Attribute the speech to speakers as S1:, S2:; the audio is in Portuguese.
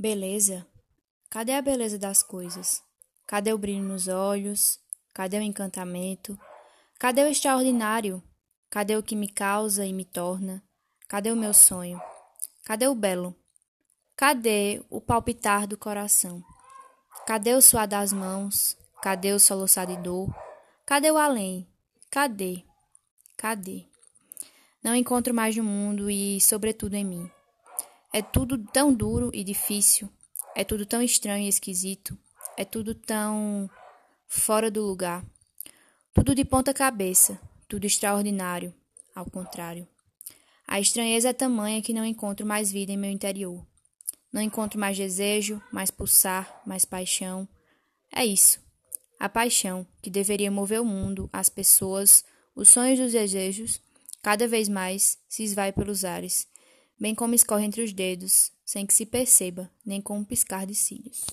S1: Beleza? Cadê a beleza das coisas? Cadê o brilho nos olhos? Cadê o encantamento? Cadê o extraordinário? Cadê o que me causa e me torna? Cadê o meu sonho? Cadê o belo? Cadê o palpitar do coração? Cadê o suar das mãos? Cadê o soluçar de dor? Cadê o além? Cadê? Cadê? Não encontro mais no mundo e, sobretudo, em mim. É tudo tão duro e difícil, é tudo tão estranho e esquisito, é tudo tão fora do lugar. Tudo de ponta cabeça, tudo extraordinário, ao contrário. A estranheza é tamanha que não encontro mais vida em meu interior. Não encontro mais desejo, mais pulsar, mais paixão. É isso. A paixão, que deveria mover o mundo, as pessoas, os sonhos e os desejos, cada vez mais se esvai pelos ares bem como escorre entre os dedos, sem que se perceba, nem com um piscar de cílios.